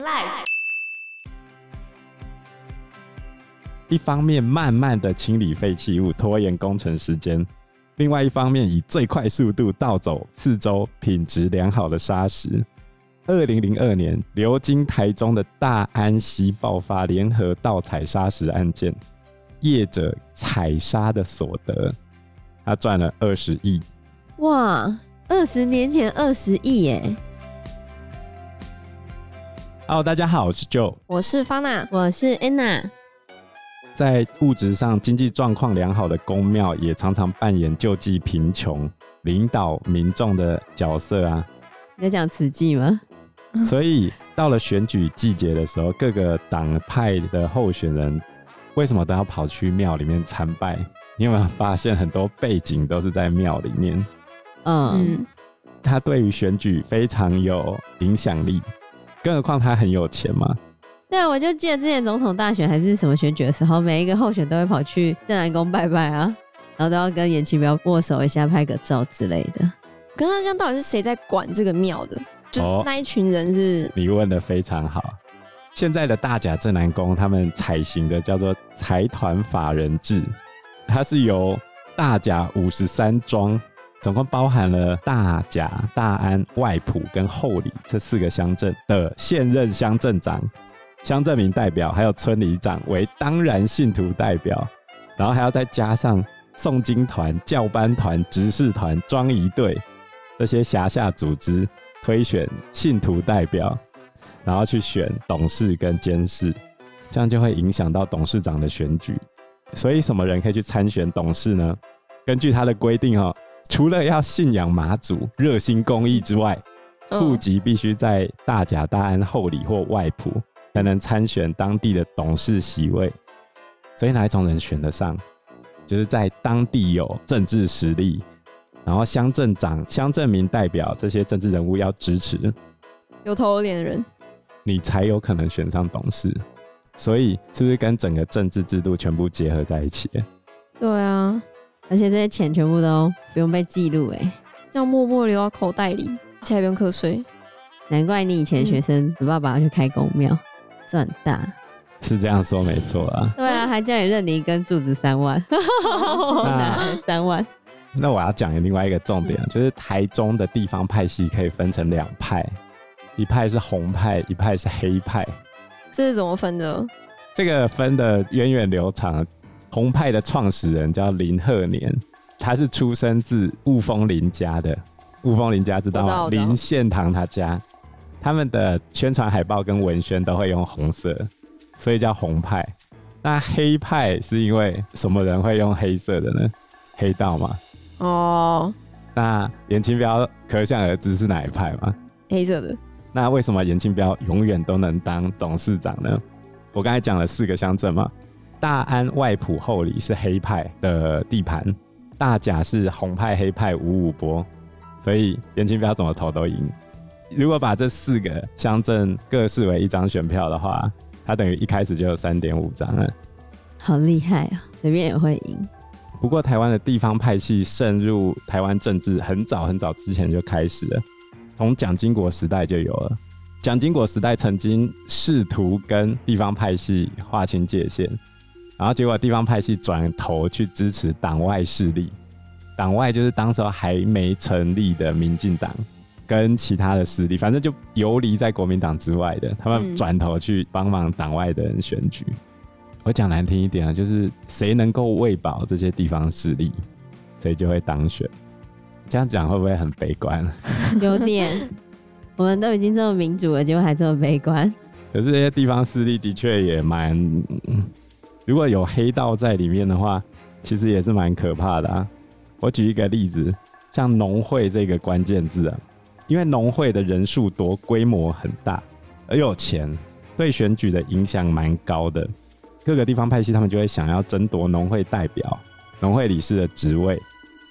Life。一方面慢慢的清理废弃物，拖延工程时间；另外一方面以最快速度盗走四周品质良好的砂石。二零零二年，流经台中的大安溪爆发联合盗采砂石案件，业者采砂的所得，他赚了二十亿。哇，二十年前二十亿耶！哦，大家好，我是 Joe，我是方娜，我是 Anna。在物质上经济状况良好的公庙，也常常扮演救济贫穷、领导民众的角色啊。你在讲慈济吗？所以到了选举季节的时候，各个党派的候选人为什么都要跑去庙里面参拜？你有没有发现很多背景都是在庙里面？嗯，他对于选举非常有影响力，更何况他很有钱嘛。对啊，我就记得之前总统大选还是什么选举的时候，每一个候选都会跑去正南宫拜拜啊，然后都要跟颜清标握手一下、拍个照之类的。刚刚这样到底是谁在管这个庙的？就那一群人是？哦，你问的非常好。现在的大甲正南宫，他们采行的叫做财团法人制，它是由大甲五十三庄，总共包含了大甲、大安、外埔跟后里这四个乡镇的现任乡镇长。乡镇民代表还有村里长为当然信徒代表，然后还要再加上诵经团、教班团、执事团、庄仪队这些辖下组织推选信徒代表，然后去选董事跟监事，这样就会影响到董事长的选举。所以什么人可以去参选董事呢？根据他的规定哦，除了要信仰马祖、热心公益之外，户籍必须在大甲、大安、后里或外埔。才能参选当地的董事席位，所以哪一种人选得上？就是在当地有政治实力，然后乡镇长、乡镇民代表这些政治人物要支持，有头有脸的人，你才有可能选上董事。所以是不是跟整个政治制度全部结合在一起？对啊，而且这些钱全部都不用被记录，哎，这样默默留到口袋里，而且还不用课税。难怪你以前学生，你爸爸要去开公庙。赚大 是这样说没错啊，对啊，还叫你认领一根柱子三万，那三万。那我要讲另外一个重点，就是台中的地方派系可以分成两派，一派是红派，一派是黑派。这是怎么分的？这个分的源远流长。红派的创始人叫林鹤年，他是出生自雾峰林家的。雾峰林家知道吗？林献堂他家。他们的宣传海报跟文宣都会用红色，所以叫红派。那黑派是因为什么人会用黑色的呢？黑道嘛。哦。那严清标可想而知是哪一派嘛？黑色的。那为什么严清标永远都能当董事长呢？我刚才讲了四个乡镇嘛，大安、外埔、后里是黑派的地盘，大甲是红派、黑派五五波，所以颜清标怎么投都赢。如果把这四个乡镇各视为一张选票的话，他等于一开始就有三点五张了。好厉害啊！随便也会赢。不过台湾的地方派系渗入台湾政治很早很早之前就开始了，从蒋经国时代就有了。蒋经国时代曾经试图跟地方派系划清界限，然后结果地方派系转头去支持党外势力，党外就是当时候还没成立的民进党。跟其他的势力，反正就游离在国民党之外的，他们转头去帮忙党外的人选举。嗯、我讲难听一点啊，就是谁能够喂饱这些地方势力，谁就会当选。这样讲会不会很悲观？有点，我们都已经这么民主了，结果还这么悲观。可是这些地方势力的确也蛮，如果有黑道在里面的话，其实也是蛮可怕的啊。我举一个例子，像农会这个关键字啊。因为农会的人数多，规模很大，而有钱，对选举的影响蛮高的。各个地方派系他们就会想要争夺农会代表、农会理事的职位，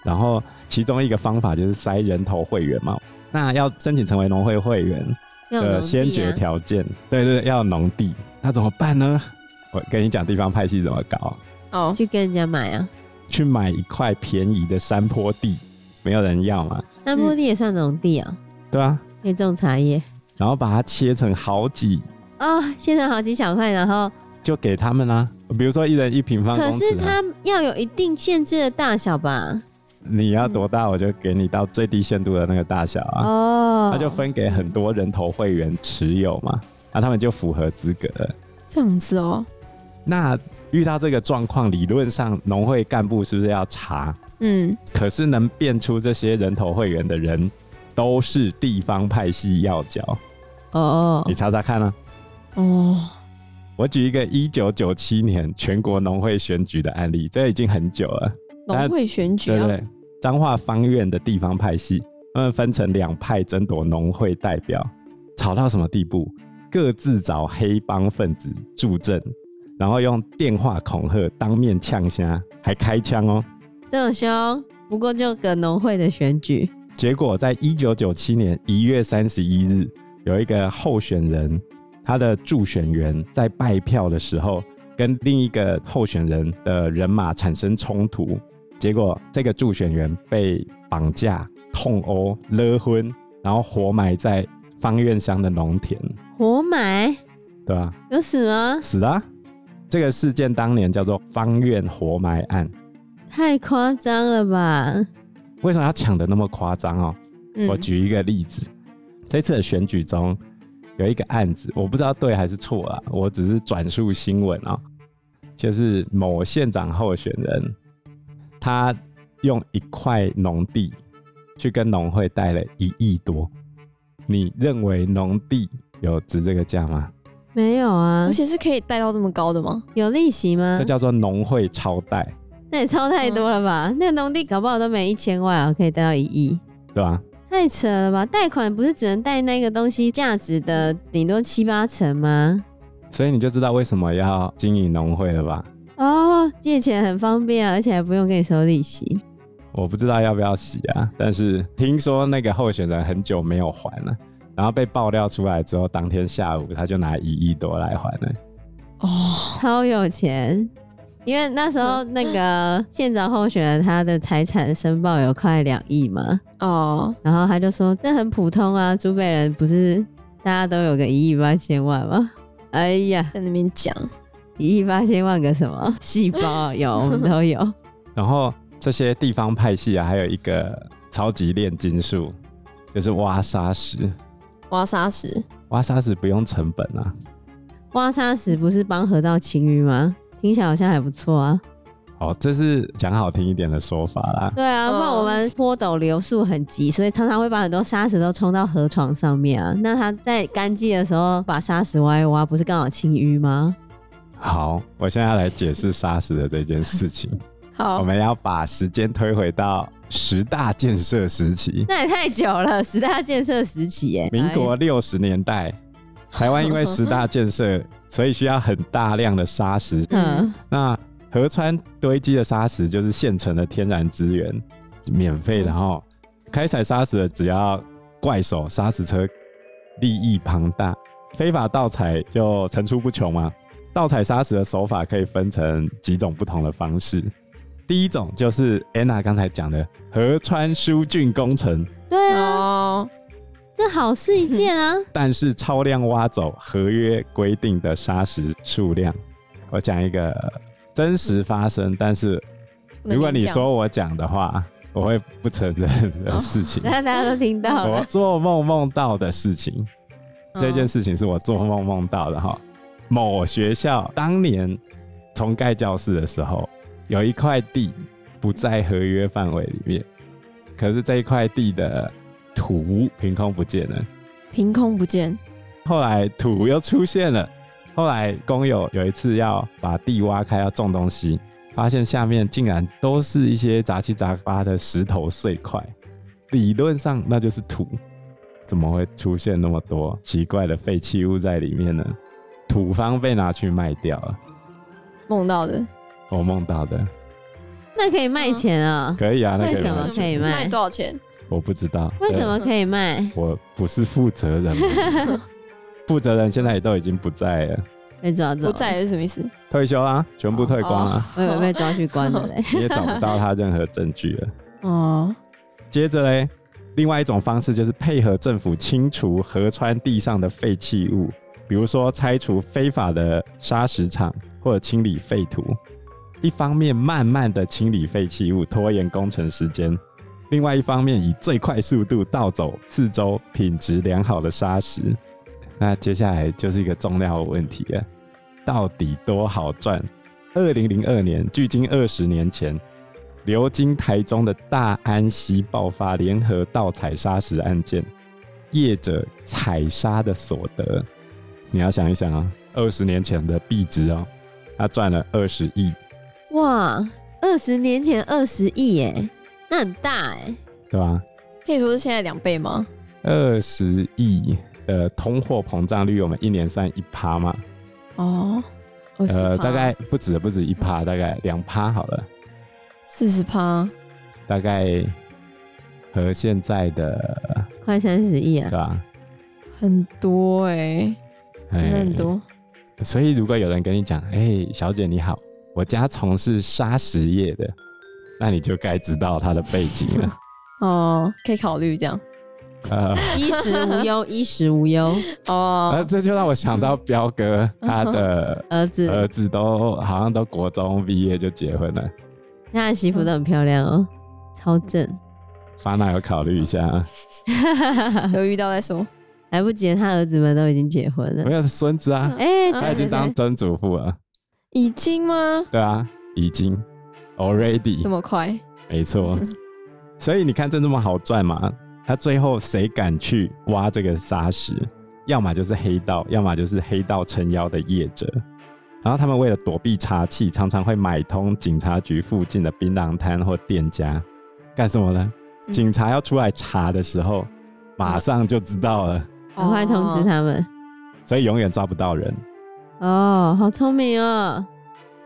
然后其中一个方法就是塞人头会员嘛。那要申请成为农会会员的先决条件，对对，要农地。那怎么办呢？我跟你讲，地方派系怎么搞？哦，去跟人家买啊，去买一块便宜的山坡地，没有人要嘛？山坡地也算农地啊。对啊，可以种茶叶，然后把它切成好几啊、哦，现成好几小块，然后就给他们啊。比如说一人一平方公尺、啊，可是它要有一定限制的大小吧？你要多大，我就给你到最低限度的那个大小啊。哦，那就分给很多人头会员持有嘛，那他们就符合资格了。这样子哦。那遇到这个状况，理论上农会干部是不是要查？嗯。可是能辨出这些人头会员的人，都是地方派系要角。哦。你查查看啊。哦。我举一个一九九七年全国农会选举的案例，这已经很久了。农会选举啊，对对，彰化方院的地方派系，他们分成两派争夺农会代表，吵到什么地步？各自找黑帮分子助阵，然后用电话恐吓，当面呛虾，还开枪哦。这么凶，不过就个农会的选举。结果在一九九七年一月三十一日，有一个候选人。他的助选员在拜票的时候，跟另一个候选人的人马产生冲突，结果这个助选员被绑架、痛殴、勒昏，然后活埋在方院乡的农田。活埋？对啊。有死吗？死了。这个事件当年叫做方院活埋案。太夸张了吧？为什么要抢的那么夸张哦？嗯。我举一个例子，这次的选举中。有一个案子，我不知道对还是错啊，我只是转述新闻啊，就是某县长候选人，他用一块农地去跟农会贷了一亿多，你认为农地有值这个价吗？没有啊，而且是可以贷到这么高的吗？有利息吗？这叫做农会超贷，那也超太多了吧？嗯、那个农地搞不好都没一千万啊，可以贷到一亿，对吧？太扯了吧！贷款不是只能贷那个东西价值的顶多七八成吗？所以你就知道为什么要经营农会了吧？哦，借钱很方便啊，而且还不用给你收利息。我不知道要不要洗啊，但是听说那个候选人很久没有还了，然后被爆料出来之后，当天下午他就拿一亿多来还了。哦，超有钱。因为那时候那个 县长候选人，他的财产申报有快两亿嘛，哦，然后他就说这很普通啊，竹北人不是大家都有个一亿八千万吗？哎呀，在那边讲一亿八千万个什么 细胞有，我们都有。然后这些地方派系啊，还有一个超级炼金术，就是挖沙石。挖沙石，挖沙石不用成本啊。挖沙石不是帮河道清淤吗？听起来好像还不错啊！哦，这是讲好听一点的说法啦。对啊，不然我们坡陡流速很急，所以常常会把很多沙石都冲到河床上面啊。那它在干季的时候把沙石挖一挖，不是刚好清淤吗？好，我现在要来解释沙石的这件事情。好，我们要把时间推回到十大建设时期。那也太久了，十大建设时期耶，民国六十年代。台湾因为十大建设，所以需要很大量的砂石。嗯，那河川堆积的砂石就是现成的天然资源，免费的哈。开采砂石的只要怪手砂石车，利益庞大。非法盗采就层出不穷嘛。盗采砂石的手法可以分成几种不同的方式。第一种就是安娜刚才讲的河川疏浚工程。对啊。这好事一件啊！但是超量挖走合约规定的砂石数量，我讲一个真实发生，但是如果你说我讲的话，我会不承认的事情。大家都听到了，我做梦梦到的事情，这件事情是我做梦梦到的哈。某学校当年重盖教室的时候，有一块地不在合约范围里面，可是这一块地的。土凭空不见了，凭空不见。后来土又出现了。后来工友有一次要把地挖开，要种东西，发现下面竟然都是一些杂七杂八的石头碎块。理论上那就是土，怎么会出现那么多奇怪的废弃物在里面呢？土方被拿去卖掉了。梦到的，我梦到的。那可以卖钱啊？可以啊。那可以卖。为什么可以卖？卖多少钱？我不知道为什么可以卖。我不是负责人，负责人现在也都已经不在了。被抓走？不在是什么意思？退休啊，全部退光了。哦哦、我以为被抓去关了嘞。你 也找不到他任何证据了。哦。接着嘞，另外一种方式就是配合政府清除河川地上的废弃物，比如说拆除非法的砂石场或者清理废土，一方面慢慢的清理废弃物，拖延工程时间；另外一方面以最快速度盗走四周品质良好的砂石。那接下来就是一个重要的问题了，到底多好赚？二零零二年，距今二十年前，流经台中的大安溪爆发联合盗采砂石案件，业者采砂的所得，你要想一想啊，二十年前的币值哦，他赚了二十亿。哇，二十年前二十亿耶，那很大哎，对吧？可以说是现在两倍吗？二十亿的通货膨胀率，我们一年算一趴吗？哦。呃，大概不止不止一趴，大概两趴好了。四十趴，大概和现在的快三十亿啊，对吧？很多哎、欸，真的很多。所以如果有人跟你讲，哎、欸，小姐你好，我家从事砂石业的，那你就该知道他的背景了。哦，可以考虑这样。呃，衣食无忧，衣食无忧哦。那这就让我想到彪哥，嗯、他的儿子儿子都好像都国中毕业就结婚了。他的媳妇都很漂亮哦，超正。巴拿有考虑一下，有遇到再说，来不及了，他儿子们都已经结婚了。没有孙子啊，哎、欸，他已经当曾祖父了。已经吗？对啊，已经，already。这么快？没错。所以你看，这这么好赚吗？他最后谁敢去挖这个沙石？要么就是黑道，要么就是黑道撑腰的业者。然后他们为了躲避查气，常常会买通警察局附近的槟榔摊或店家，干什么呢？嗯、警察要出来查的时候，马上就知道了，赶快通知他们，所以永远抓不到人。哦，好聪明哦！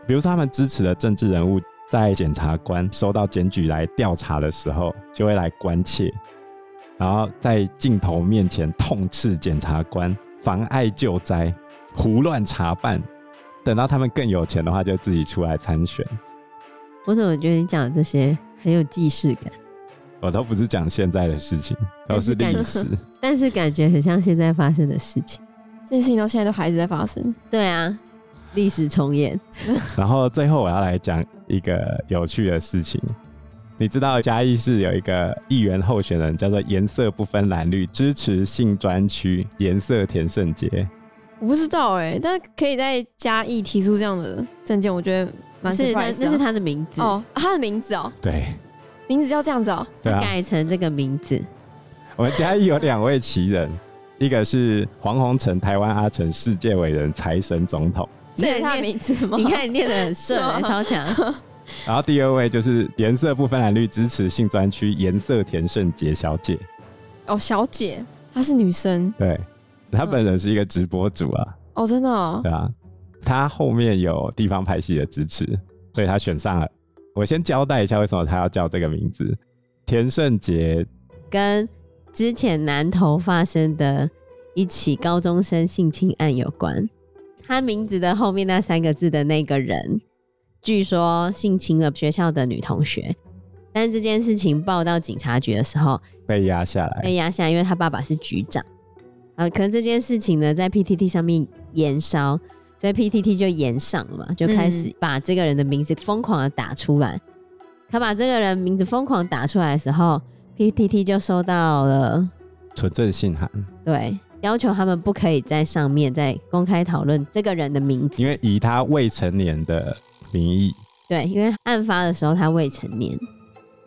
比如说，他们支持的政治人物，在检察官收到检举来调查的时候，就会来关切。然后在镜头面前痛斥检察官妨碍救灾、胡乱查办。等到他们更有钱的话，就自己出来参选。我怎么觉得你讲的这些很有既视感？我都不是讲现在的事情，都是历史。但是感觉很像现在发生的事情。这件事情到现在都还是在发生。对啊，历史重演。然后最后我要来讲一个有趣的事情。你知道嘉义市有一个议员候选人叫做颜色不分蓝绿支持性专区颜色田胜杰？我不知道哎、欸，但可以在嘉义提出这样的政见，我觉得蛮是，那是他的名字哦，他的名字哦，对，名字叫这样子哦，他改成这个名字。我们嘉义有两位奇人，一个是黄宏成，台湾阿成世界伟人财神总统，这是他的名字吗？你看你念的很顺、欸，超强。然后第二位就是颜色不分蓝绿支持性专区颜色田胜杰小姐。哦，小姐，她是女生。对，她本人是一个直播主啊。哦，真的、哦。对啊，她后面有地方派系的支持，所以她选上了。我先交代一下为什么她要叫这个名字。田胜杰跟之前南投发生的一起高中生性侵案有关。他名字的后面那三个字的那个人。据说性侵了学校的女同学，但是这件事情报到警察局的时候被压下来，被压下来，因为他爸爸是局长。啊，可是这件事情呢，在 PTT 上面延烧，所以 PTT 就延上了嘛，就开始把这个人的名字疯狂的打出来。他把这个人名字疯狂打出来的时候，PTT 就收到了纯正信函，对，要求他们不可以在上面再公开讨论这个人的名字，因为以他未成年的。名义对，因为案发的时候他未成年，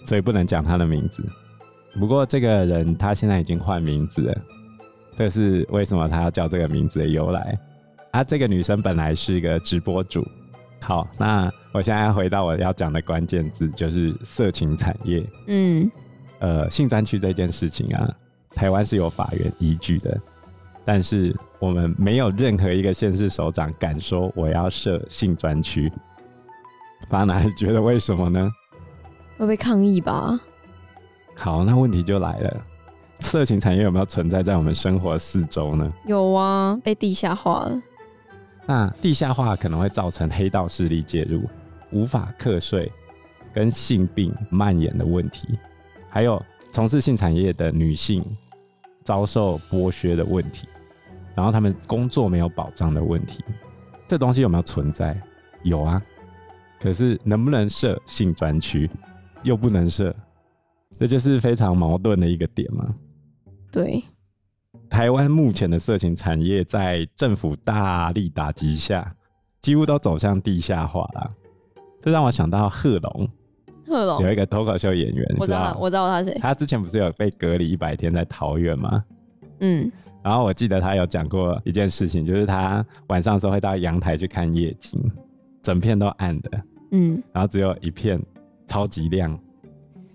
所以不能讲他的名字。不过这个人他现在已经换名字了，这是为什么他要叫这个名字的由来。啊，这个女生本来是一个直播主。好，那我现在要回到我要讲的关键字，就是色情产业。嗯，呃，性专区这件事情啊，台湾是有法源依据的，但是我们没有任何一个县市首长敢说我要设性专区。巴拿觉得为什么呢？会被抗议吧？好，那问题就来了，色情产业有没有存在在我们生活四周呢？有啊，被地下化了。那地下化可能会造成黑道势力介入，无法课税，跟性病蔓延的问题，还有从事性产业的女性遭受剥削的问题。然后他们工作没有保障的问题。这东西有没有存在？有啊，可是能不能设性专区，又不能设，这就是非常矛盾的一个点嘛。对，台湾目前的色情产业在政府大力打击下，几乎都走向地下化了。这让我想到贺珑，有一个脱口秀演员，我知道，我知道他是谁。他之前不是有被隔离一百天在桃园吗？嗯。然后我记得他有讲过一件事情，就是他晚上的时候会到阳台去看夜景，整片都暗的，嗯，然后只有一片超级亮，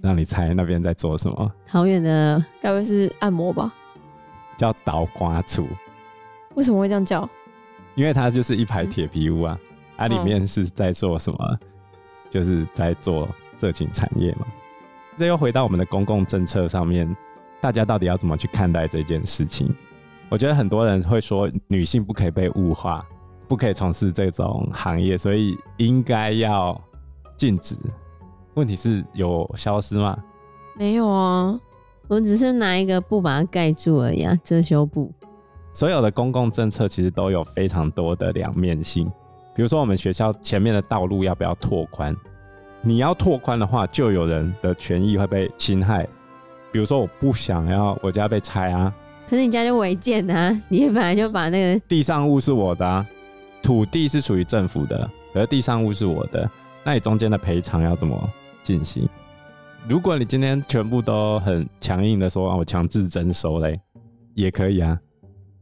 让你猜那边在做什么？桃园的该不会是按摩吧？叫倒瓜处。为什么会这样叫？因为它就是一排铁皮屋啊，它、嗯啊、里面是在做什么？嗯、就是在做色情产业嘛。这又回到我们的公共政策上面，大家到底要怎么去看待这件事情？我觉得很多人会说女性不可以被物化，不可以从事这种行业，所以应该要禁止。问题是有消失吗？没有啊，我只是拿一个布把它盖住而已啊，遮羞布。所有的公共政策其实都有非常多的两面性。比如说，我们学校前面的道路要不要拓宽？你要拓宽的话，就有人的权益会被侵害。比如说，我不想要我家被拆啊。可是你家就违建啊！你本来就把那个地上物是我的啊，土地是属于政府的，可是地上物是我的，那你中间的赔偿要怎么进行？如果你今天全部都很强硬的说，我强制征收嘞，也可以啊。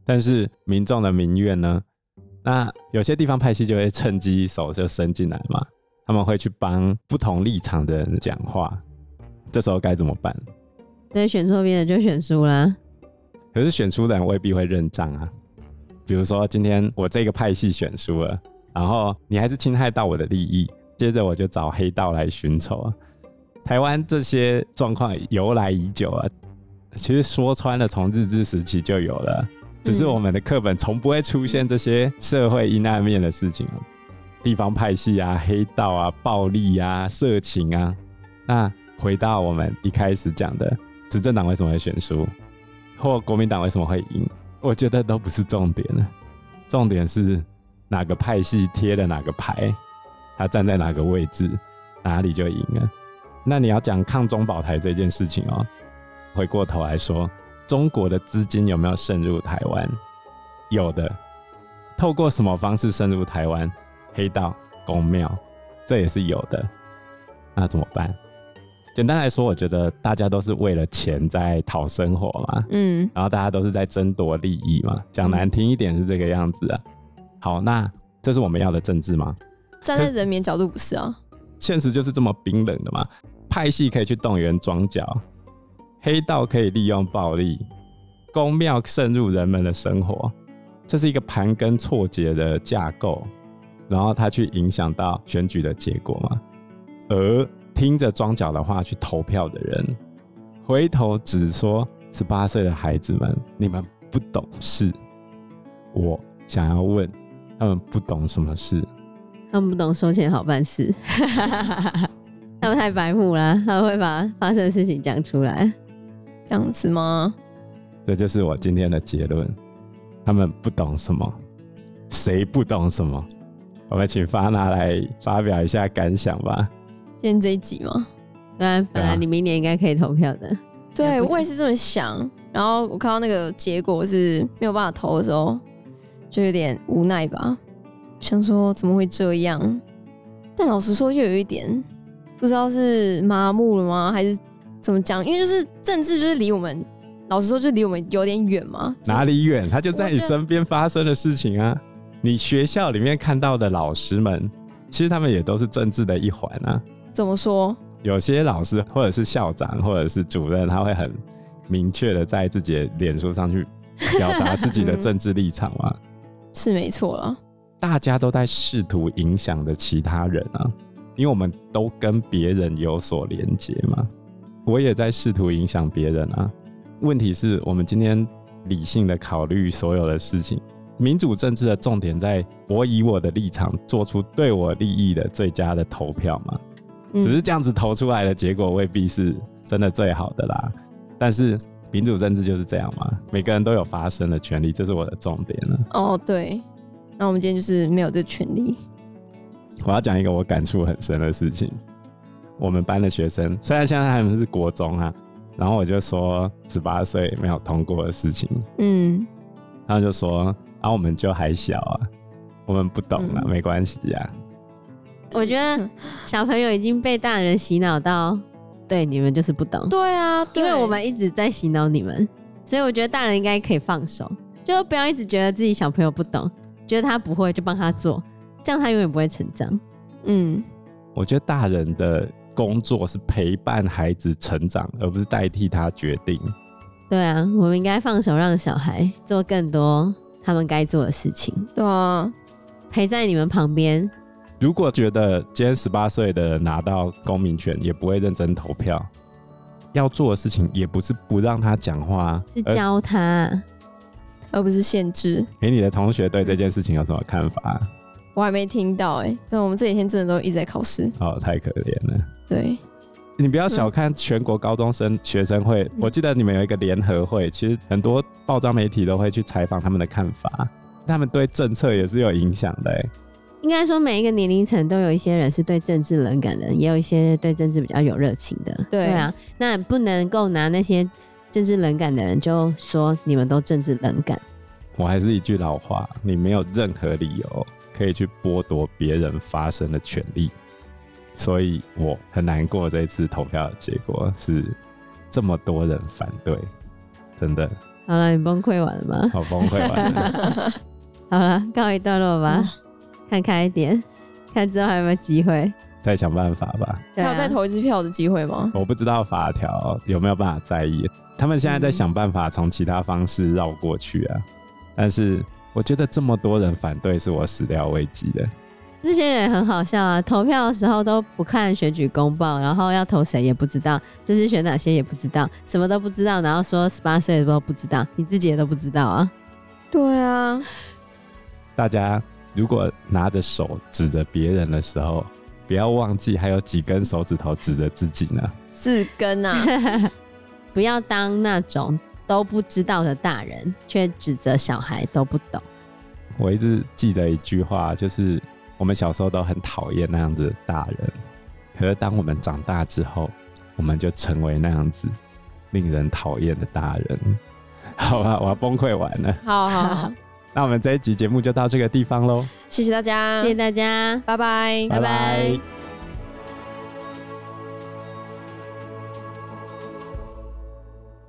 但是民众的民怨呢？那有些地方派系就会趁机手就伸进来嘛，他们会去帮不同立场的人讲话，这时候该怎么办？对，选错边的就选输啦。可是选输的人未必会认账啊。比如说今天我这个派系选输了，然后你还是侵害到我的利益，接着我就找黑道来寻仇啊。台湾这些状况由来已久啊，其实说穿了，从日治时期就有了，只是我们的课本从不会出现这些社会阴暗面的事情啊，地方派系啊、黑道啊、暴力啊、色情啊。那回到我们一开始讲的，执政党为什么会选输？或国民党为什么会赢？我觉得都不是重点了，重点是哪个派系贴的哪个牌，他站在哪个位置，哪里就赢了。那你要讲抗中保台这件事情哦，回过头来说，中国的资金有没有渗入台湾？有的，透过什么方式渗入台湾？黑道、公庙，这也是有的。那怎么办？简单来说，我觉得大家都是为了钱在讨生活嘛，嗯，然后大家都是在争夺利益嘛。讲难听一点是这个样子啊。好，那这是我们要的政治吗？站在人民角度不是啊。现实就是这么冰冷的嘛。派系可以去动员庄脚，黑道可以利用暴力，公庙渗入人们的生活，这是一个盘根错节的架构，然后他去影响到选举的结果嘛，而。听着庄脚的话去投票的人，回头只说十八岁的孩子们，你们不懂事。我想要问，他们不懂什么事？他们不懂收钱好办事，他们太白目了，他们会把发生的事情讲出来，这样子吗？这就是我今天的结论。他们不懂什么？谁不懂什么？我们请发娜来发表一下感想吧。今天这一集吗？对啊，本来你明年应该可以投票的。对，我也是这么想。然后我看到那个结果是没有办法投的时候，就有点无奈吧。想说怎么会这样？但老实说，又有一点不知道是麻木了吗，还是怎么讲？因为就是政治，就是离我们，老实说，就离我们有点远嘛。哪里远？它就在你身边发生的事情啊！你学校里面看到的老师们，其实他们也都是政治的一环啊。怎么说？有些老师或者是校长或者是主任，他会很明确的在自己的脸书上去表达自己的 政治立场嘛？是没错了。大家都在试图影响着其他人啊，因为我们都跟别人有所连接嘛。我也在试图影响别人啊。问题是我们今天理性的考虑所有的事情，民主政治的重点在我以我的立场做出对我利益的最佳的投票嘛。只是这样子投出来的结果未必是真的最好的啦，但是民主政治就是这样嘛，每个人都有发声的权利，这是我的重点了。哦，对，那我们今天就是没有这权利。我要讲一个我感触很深的事情。我们班的学生虽然现在他们是国中啊，然后我就说十八岁没有通过的事情，嗯，他们就说啊，我们就还小啊，我们不懂啊，嗯、没关系呀、啊。我觉得小朋友已经被大人洗脑到。对，你们就是不懂。对啊，因为我们一直在洗脑你们，所以我觉得大人应该可以放手，就不要一直觉得自己小朋友不懂，觉得他不会就帮他做，这样他永远不会成长。嗯，我觉得大人的工作是陪伴孩子成长，而不是代替他决定。对啊，我们应该放手让小孩做更多他们该做的事情。对啊，陪在你们旁边。如果觉得今天十八岁的人拿到公民权，也不会认真投票，要做的事情也不是不让他讲话，是教他，而不是限制。哎，你的同学对这件事情有什么看法？我还没听到哎、欸，那我们这几天真的都一直在考试，哦，太可怜了。对，你不要小看全国高中生学生会，嗯、我记得你们有一个联合会，其实很多报章媒体都会去采访他们的看法，他们对政策也是有影响的、欸。应该说，每一个年龄层都有一些人是对政治冷感的，也有一些对政治比较有热情的。对，对啊，那不能够拿那些政治冷感的人就说你们都政治冷感。我还是一句老话，你没有任何理由可以去剥夺别人发声的权利。所以我很难过，这一次投票的结果是这么多人反对，真的。好了，你崩溃完了吗？好，崩溃完了。好了，告一段落吧。嗯看开一点，看之后还有没有机会，再想办法吧。还有再投一次票的机会吗？我不知道法条有没有办法在意，他们现在在想办法从其他方式绕过去啊。但是我觉得这么多人反对，是我始料未及的。这些人很好笑啊，投票的时候都不看选举公报，然后要投谁也不知道，这次选哪些也不知道，什么都不知道，然后说十八岁都不知道，你自己也都不知道啊。对啊，大家。如果拿着手指着别人的时候，不要忘记还有几根手指头指着自己呢。四根啊！不要当那种都不知道的大人，却指责小孩都不懂。我一直记得一句话，就是我们小时候都很讨厌那样子的大人，可是当我们长大之后，我们就成为那样子令人讨厌的大人。好吧，我要崩溃完了。好好好。那我们这一集节目就到这个地方喽，谢谢大家，谢谢大家，拜拜，拜拜。